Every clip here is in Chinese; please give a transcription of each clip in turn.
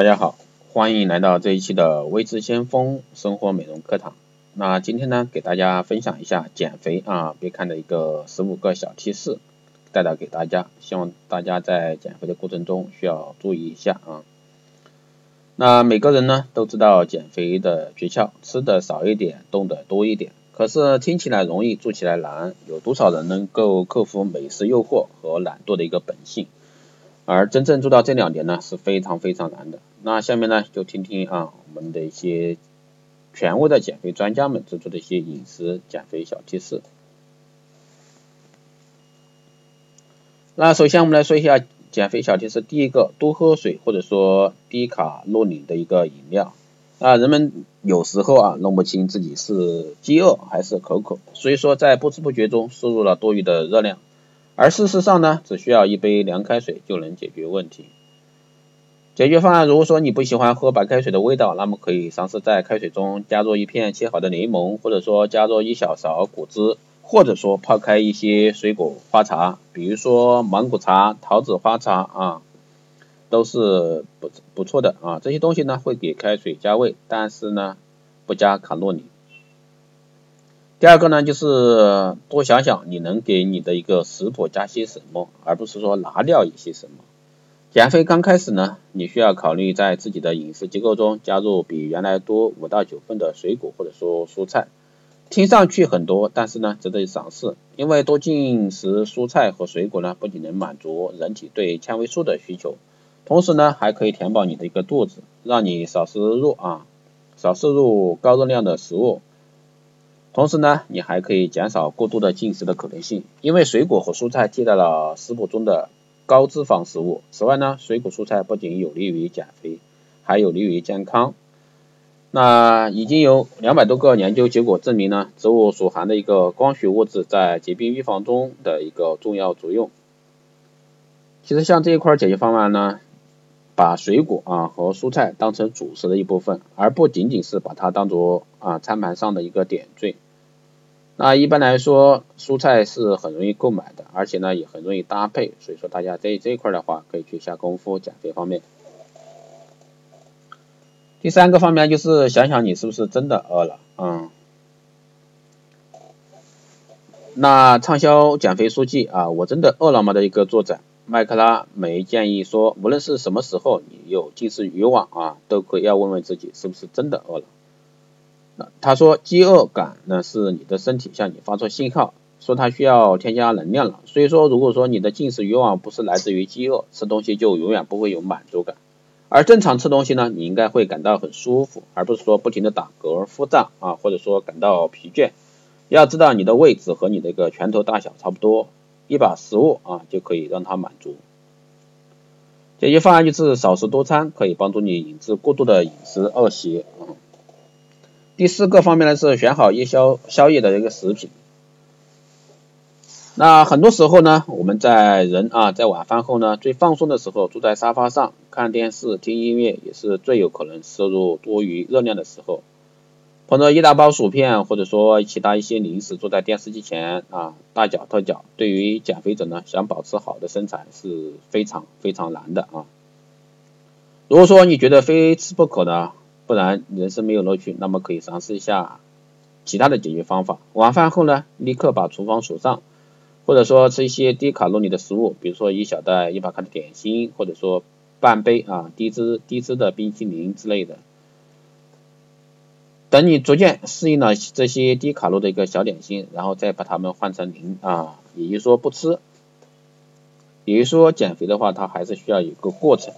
大家好，欢迎来到这一期的微知先锋生活美容课堂。那今天呢，给大家分享一下减肥啊别看的一个十五个小提示，带到给大家，希望大家在减肥的过程中需要注意一下啊。那每个人呢都知道减肥的诀窍，吃的少一点，动的多一点。可是听起来容易，做起来难，有多少人能够克服美食诱惑和懒惰的一个本性？而真正做到这两点呢，是非常非常难的。那下面呢，就听听啊，我们的一些权威的减肥专家们做出的一些饮食减肥小贴士。那首先我们来说一下减肥小贴士，第一个，多喝水或者说低卡路里的一个饮料。啊，人们有时候啊弄不清自己是饥饿还是口渴，所以说在不知不觉中摄入了多余的热量。而事实上呢，只需要一杯凉开水就能解决问题。解决方案，如果说你不喜欢喝白开水的味道，那么可以尝试在开水中加入一片切好的柠檬，或者说加入一小勺果汁，或者说泡开一些水果花茶，比如说芒果茶、桃子花茶啊，都是不不错的啊。这些东西呢会给开水加味，但是呢不加卡路里。第二个呢，就是多想想你能给你的一个食谱加些什么，而不是说拿掉一些什么。减肥刚开始呢，你需要考虑在自己的饮食结构中加入比原来多五到九份的水果或者说蔬菜。听上去很多，但是呢，值得尝试，因为多进食蔬菜和水果呢，不仅能满足人体对纤维素的需求，同时呢，还可以填饱你的一个肚子，让你少摄入啊，少摄入高热量的食物。同时呢，你还可以减少过度的进食的可能性，因为水果和蔬菜替代了食谱中的高脂肪食物。此外呢，水果蔬菜不仅有利于减肥，还有利于健康。那已经有两百多个研究结果证明呢，植物所含的一个光学物质在疾病预防中的一个重要作用。其实像这一块解决方案呢，把水果啊和蔬菜当成主食的一部分，而不仅仅是把它当做啊餐盘上的一个点缀。那一般来说，蔬菜是很容易购买的，而且呢也很容易搭配，所以说大家在这一块的话，可以去下功夫减肥方面。第三个方面就是想想你是不是真的饿了，嗯。那畅销减肥书籍啊，我真的饿了吗的一个作者麦克拉梅建议说，无论是什么时候你有进食欲望啊，都可以要问问自己是不是真的饿了。他说，饥饿感呢是你的身体向你发出信号，说它需要添加能量了。所以说，如果说你的进食欲望不是来自于饥饿，吃东西就永远不会有满足感。而正常吃东西呢，你应该会感到很舒服，而不是说不停的打嗝、腹胀啊，或者说感到疲倦。要知道你的位置和你的一个拳头大小差不多，一把食物啊就可以让它满足。解决方案就是少食多餐，可以帮助你引致过度的饮食恶习。第四个方面呢是选好夜宵宵夜的一个食品。那很多时候呢，我们在人啊在晚饭后呢最放松的时候，坐在沙发上看电视听音乐，也是最有可能摄入多余热量的时候。捧着一大包薯片或者说其他一些零食，坐在电视机前啊大嚼特嚼，对于减肥者呢想保持好的身材是非常非常难的啊。如果说你觉得非吃不可呢？不然人生没有乐趣，那么可以尝试一下其他的解决方法。晚饭后呢，立刻把厨房锁上，或者说吃一些低卡路里的食物，比如说一小袋一百克的点心，或者说半杯啊低脂低脂的冰淇淋之类的。等你逐渐适应了这些低卡路的一个小点心，然后再把它们换成零啊，也就是说不吃。也就是说减肥的话，它还是需要一个过程。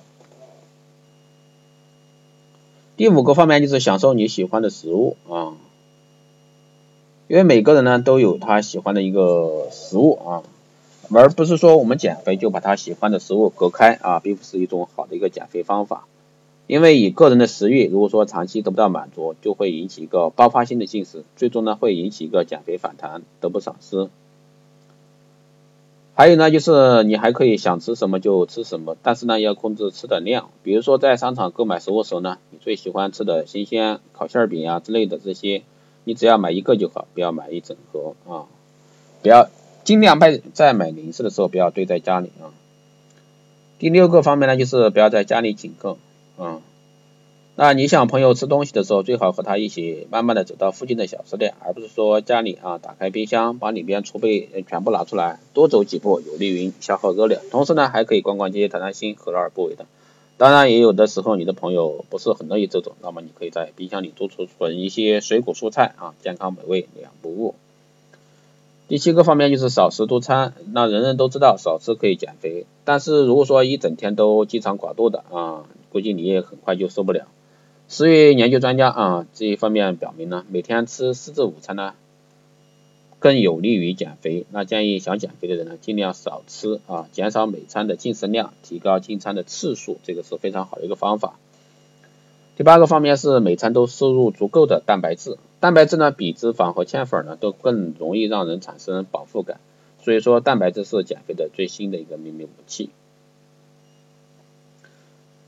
第五个方面就是享受你喜欢的食物啊，因为每个人呢都有他喜欢的一个食物啊，而不是说我们减肥就把他喜欢的食物隔开啊，并不是一种好的一个减肥方法。因为以个人的食欲，如果说长期得不到满足，就会引起一个爆发性的进食，最终呢会引起一个减肥反弹，得不偿失。还有呢，就是你还可以想吃什么就吃什么，但是呢要控制吃的量。比如说在商场购买食物时候呢，你最喜欢吃的新鲜烤馅饼啊之类的这些，你只要买一个就好，不要买一整盒啊。不要尽量在在买零食的时候不要堆在家里啊。第六个方面呢，就是不要在家里请客啊。那你想朋友吃东西的时候，最好和他一起慢慢的走到附近的小吃店，而不是说家里啊打开冰箱把里边储备全部拿出来，多走几步有利于消耗热量，同时呢还可以逛逛街、谈谈心，何乐而不为的。当然也有的时候你的朋友不是很乐意这种，那么你可以在冰箱里多储存一些水果蔬菜啊，健康美味两不误。第七个方面就是少食多餐，那人人都知道少吃可以减肥，但是如果说一整天都饥肠寡肚的啊，估计你也很快就受不了。食欲研究专家啊这一方面表明呢，每天吃四至五餐呢更有利于减肥。那建议想减肥的人呢，尽量少吃啊，减少每餐的进食量，提高进餐的次数，这个是非常好的一个方法。第八个方面是每餐都摄入足够的蛋白质，蛋白质呢比脂肪和淀粉呢都更容易让人产生饱腹感，所以说蛋白质是减肥的最新的一个秘密武器。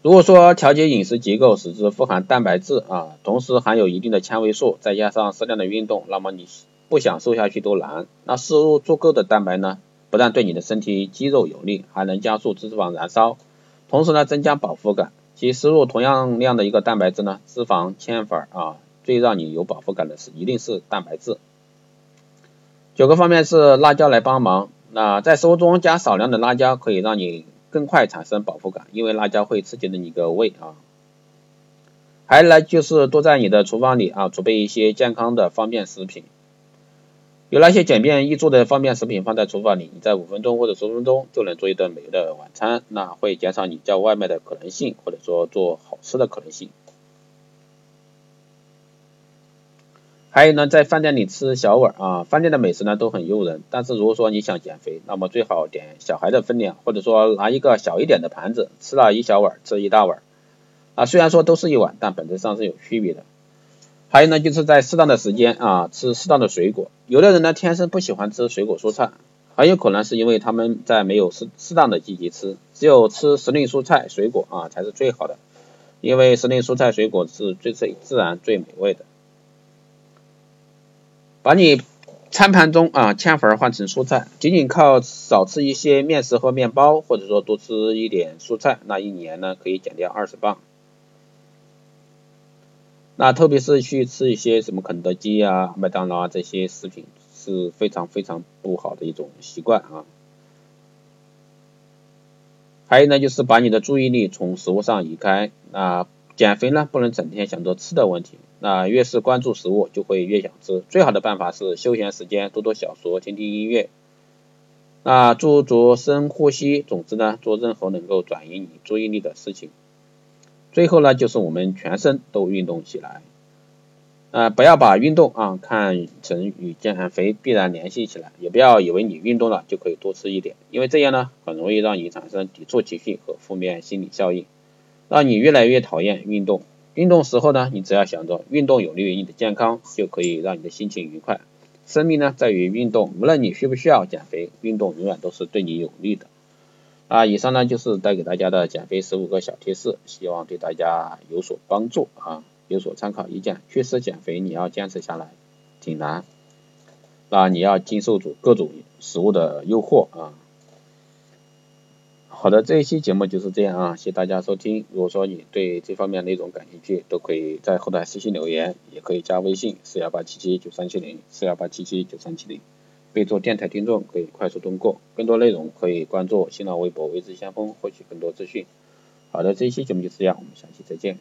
如果说调节饮食结构，使之富含蛋白质啊，同时含有一定的纤维素，再加上适量的运动，那么你不想瘦下去都难。那摄入足够的蛋白呢，不但对你的身体肌肉有利，还能加速脂肪燃烧，同时呢增加饱腹感。其摄入同样量的一个蛋白质呢，脂肪、纤粉啊，最让你有饱腹感的是一定是蛋白质。九个方面是辣椒来帮忙，那在食物中加少量的辣椒，可以让你。更快产生饱腹感，因为辣椒会刺激了你的胃啊。还来，就是多在你的厨房里啊储备一些健康的方便食品。有那些简便易做的方便食品放在厨房里，你在五分钟或者十分钟就能做一顿美味的晚餐，那会减少你叫外卖的可能性，或者说做好吃的可能性。还有呢，在饭店里吃小碗啊，饭店的美食呢都很诱人，但是如果说你想减肥，那么最好点小孩的分量，或者说拿一个小一点的盘子，吃了一小碗，吃一大碗啊，虽然说都是一碗，但本质上是有区别的。还有呢，就是在适当的时间啊，吃适当的水果。有的人呢天生不喜欢吃水果蔬菜，很有可能是因为他们在没有适适当的季节吃，只有吃时令蔬菜水果啊才是最好的，因为时令蔬菜水果是最最自然最美味的。把你餐盘中啊淀粉换成蔬菜，仅仅靠少吃一些面食和面包，或者说多吃一点蔬菜，那一年呢可以减掉二十磅。那特别是去吃一些什么肯德基啊、麦当劳啊这些食品是非常非常不好的一种习惯啊。还有呢，就是把你的注意力从食物上移开。那减肥呢，不能整天想着吃的问题。那越是关注食物，就会越想吃。最好的办法是休闲时间多多小说，听听音乐。那做做深呼吸，总之呢，做任何能够转移你注意力的事情。最后呢，就是我们全身都运动起来。啊，不要把运动啊看成与减肥必然联系起来，也不要以为你运动了就可以多吃一点，因为这样呢，很容易让你产生抵触情绪和负面心理效应，让你越来越讨厌运动。运动时候呢，你只要想着运动有利于你的健康，就可以让你的心情愉快。生命呢在于运动，无论你需不需要减肥，运动永远都是对你有利的。啊，以上呢就是带给大家的减肥十五个小贴士，希望对大家有所帮助啊，有所参考意见。确实减肥你要坚持下来挺难，那你要经受住各种食物的诱惑啊。好的，这一期节目就是这样啊，谢谢大家收听。如果说你对这方面内容感兴趣，都可以在后台私信留言，也可以加微信四幺八七七九三七零四幺八七七九三七零，备注电台听众可以快速通过。更多内容可以关注新浪微博“未知先锋”获取更多资讯。好的，这一期节目就是这样，我们下期再见。